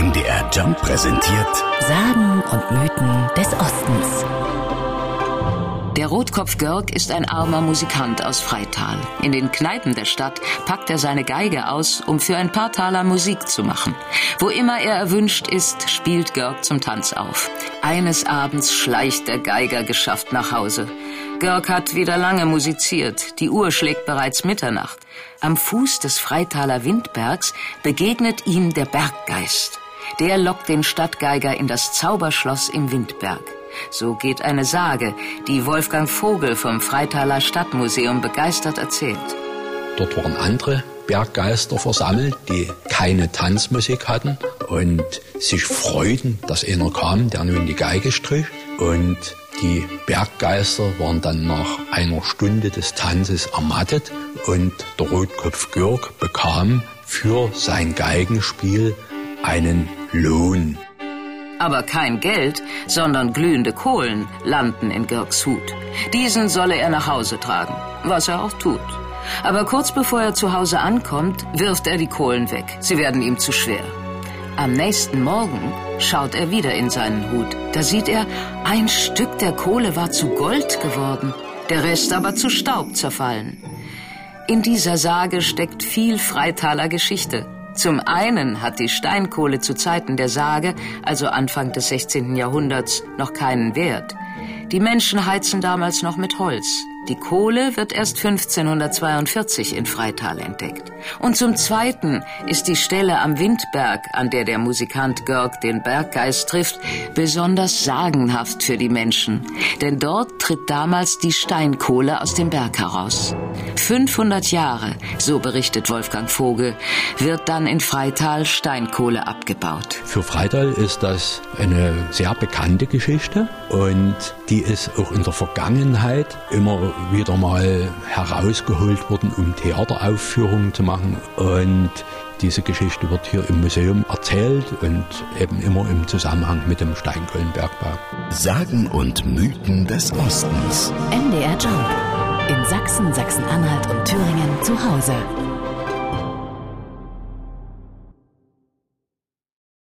MDR Jump präsentiert Sagen und Mythen des Ostens. Der Rotkopf Görg ist ein armer Musikant aus Freital. In den Kneipen der Stadt packt er seine Geige aus, um für ein paar Taler Musik zu machen. Wo immer er erwünscht ist, spielt Görg zum Tanz auf. Eines Abends schleicht der Geiger geschafft nach Hause. Görg hat wieder lange musiziert. Die Uhr schlägt bereits Mitternacht. Am Fuß des Freitaler Windbergs begegnet ihm der Berggeist. Der lockt den Stadtgeiger in das Zauberschloss im Windberg. So geht eine Sage, die Wolfgang Vogel vom Freitaler Stadtmuseum begeistert erzählt. Dort waren andere Berggeister versammelt, die keine Tanzmusik hatten und sich freuten, dass einer kam, der nun die Geige strich. Und die Berggeister waren dann nach einer Stunde des Tanzes ermattet und der Rotkopf Gürg bekam für sein Geigenspiel einen Lohn. Aber kein Geld, sondern glühende Kohlen landen in Girks Hut. Diesen solle er nach Hause tragen, was er auch tut. Aber kurz bevor er zu Hause ankommt, wirft er die Kohlen weg. Sie werden ihm zu schwer. Am nächsten Morgen schaut er wieder in seinen Hut. Da sieht er, ein Stück der Kohle war zu Gold geworden, der Rest aber zu Staub zerfallen. In dieser Sage steckt viel Freitaler Geschichte. Zum einen hat die Steinkohle zu Zeiten der Sage, also Anfang des 16. Jahrhunderts, noch keinen Wert. Die Menschen heizen damals noch mit Holz. Die Kohle wird erst 1542 in Freital entdeckt. Und zum Zweiten ist die Stelle am Windberg, an der der Musikant Görg den Berggeist trifft, besonders sagenhaft für die Menschen. Denn dort tritt damals die Steinkohle aus dem Berg heraus. 500 Jahre, so berichtet Wolfgang Vogel, wird dann in Freital Steinkohle abgebaut. Für Freital ist das eine sehr bekannte Geschichte und die ist auch in der Vergangenheit immer wieder mal herausgeholt worden, um Theateraufführungen zu machen. Und diese Geschichte wird hier im Museum erzählt und eben immer im Zusammenhang mit dem Steinkohlenbergbau. Sagen und Mythen des Ostens. MDR Jump. In Sachsen, Sachsen-Anhalt und Thüringen zu Hause.